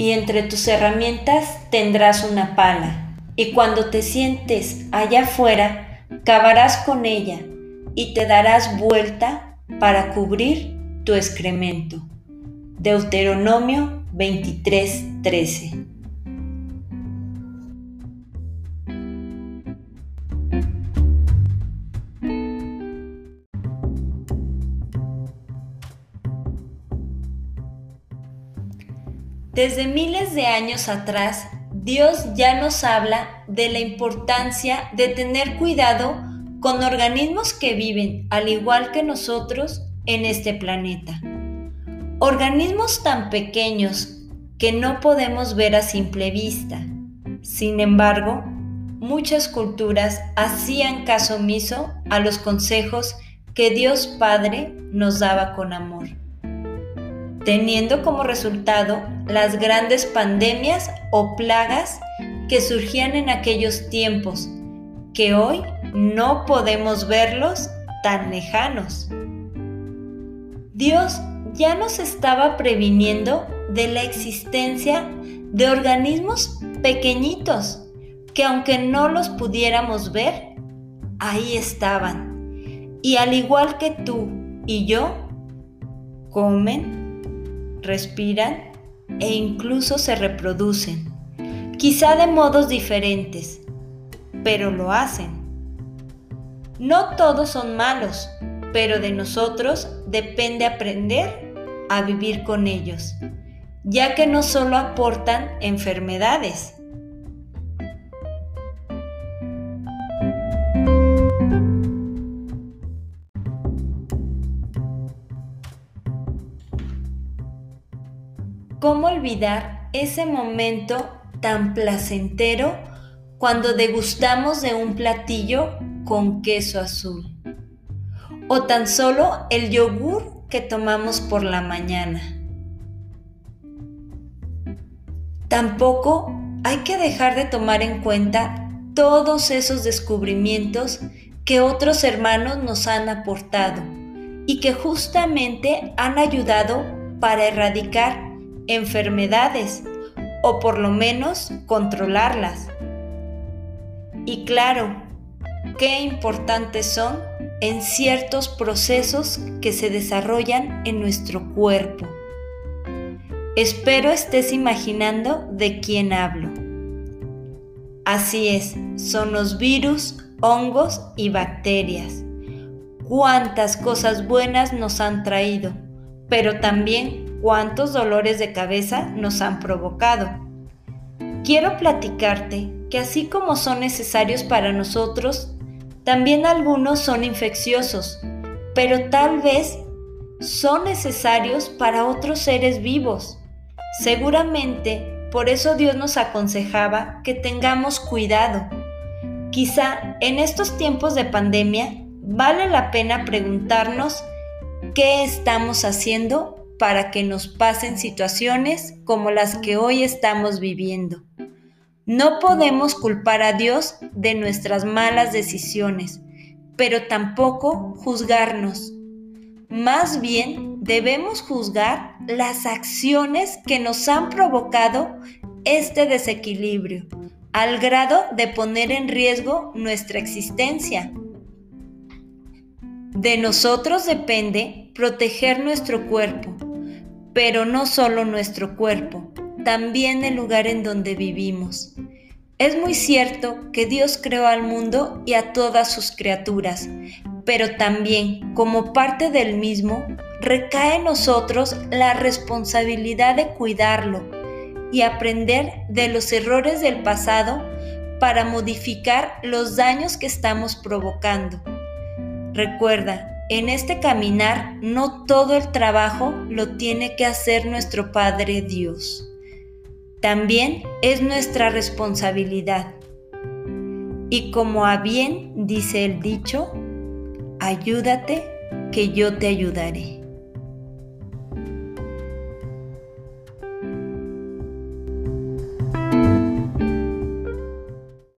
y entre tus herramientas tendrás una pala, y cuando te sientes allá afuera, cavarás con ella y te darás vuelta para cubrir tu excremento. Deuteronomio 23:13 Desde miles de años atrás, Dios ya nos habla de la importancia de tener cuidado con organismos que viven, al igual que nosotros, en este planeta. Organismos tan pequeños que no podemos ver a simple vista. Sin embargo, muchas culturas hacían caso omiso a los consejos que Dios Padre nos daba con amor teniendo como resultado las grandes pandemias o plagas que surgían en aquellos tiempos, que hoy no podemos verlos tan lejanos. Dios ya nos estaba previniendo de la existencia de organismos pequeñitos que aunque no los pudiéramos ver, ahí estaban. Y al igual que tú y yo, comen, respiran e incluso se reproducen, quizá de modos diferentes, pero lo hacen. No todos son malos, pero de nosotros depende aprender a vivir con ellos, ya que no solo aportan enfermedades, ¿Cómo olvidar ese momento tan placentero cuando degustamos de un platillo con queso azul? O tan solo el yogur que tomamos por la mañana. Tampoco hay que dejar de tomar en cuenta todos esos descubrimientos que otros hermanos nos han aportado y que justamente han ayudado para erradicar enfermedades o por lo menos controlarlas. Y claro, qué importantes son en ciertos procesos que se desarrollan en nuestro cuerpo. Espero estés imaginando de quién hablo. Así es, son los virus, hongos y bacterias. Cuántas cosas buenas nos han traído, pero también cuántos dolores de cabeza nos han provocado. Quiero platicarte que así como son necesarios para nosotros, también algunos son infecciosos, pero tal vez son necesarios para otros seres vivos. Seguramente por eso Dios nos aconsejaba que tengamos cuidado. Quizá en estos tiempos de pandemia vale la pena preguntarnos qué estamos haciendo para que nos pasen situaciones como las que hoy estamos viviendo. No podemos culpar a Dios de nuestras malas decisiones, pero tampoco juzgarnos. Más bien debemos juzgar las acciones que nos han provocado este desequilibrio, al grado de poner en riesgo nuestra existencia. De nosotros depende proteger nuestro cuerpo, pero no solo nuestro cuerpo, también el lugar en donde vivimos. Es muy cierto que Dios creó al mundo y a todas sus criaturas, pero también como parte del mismo recae en nosotros la responsabilidad de cuidarlo y aprender de los errores del pasado para modificar los daños que estamos provocando. Recuerda, en este caminar no todo el trabajo lo tiene que hacer nuestro Padre Dios. También es nuestra responsabilidad. Y como a bien dice el dicho, ayúdate que yo te ayudaré.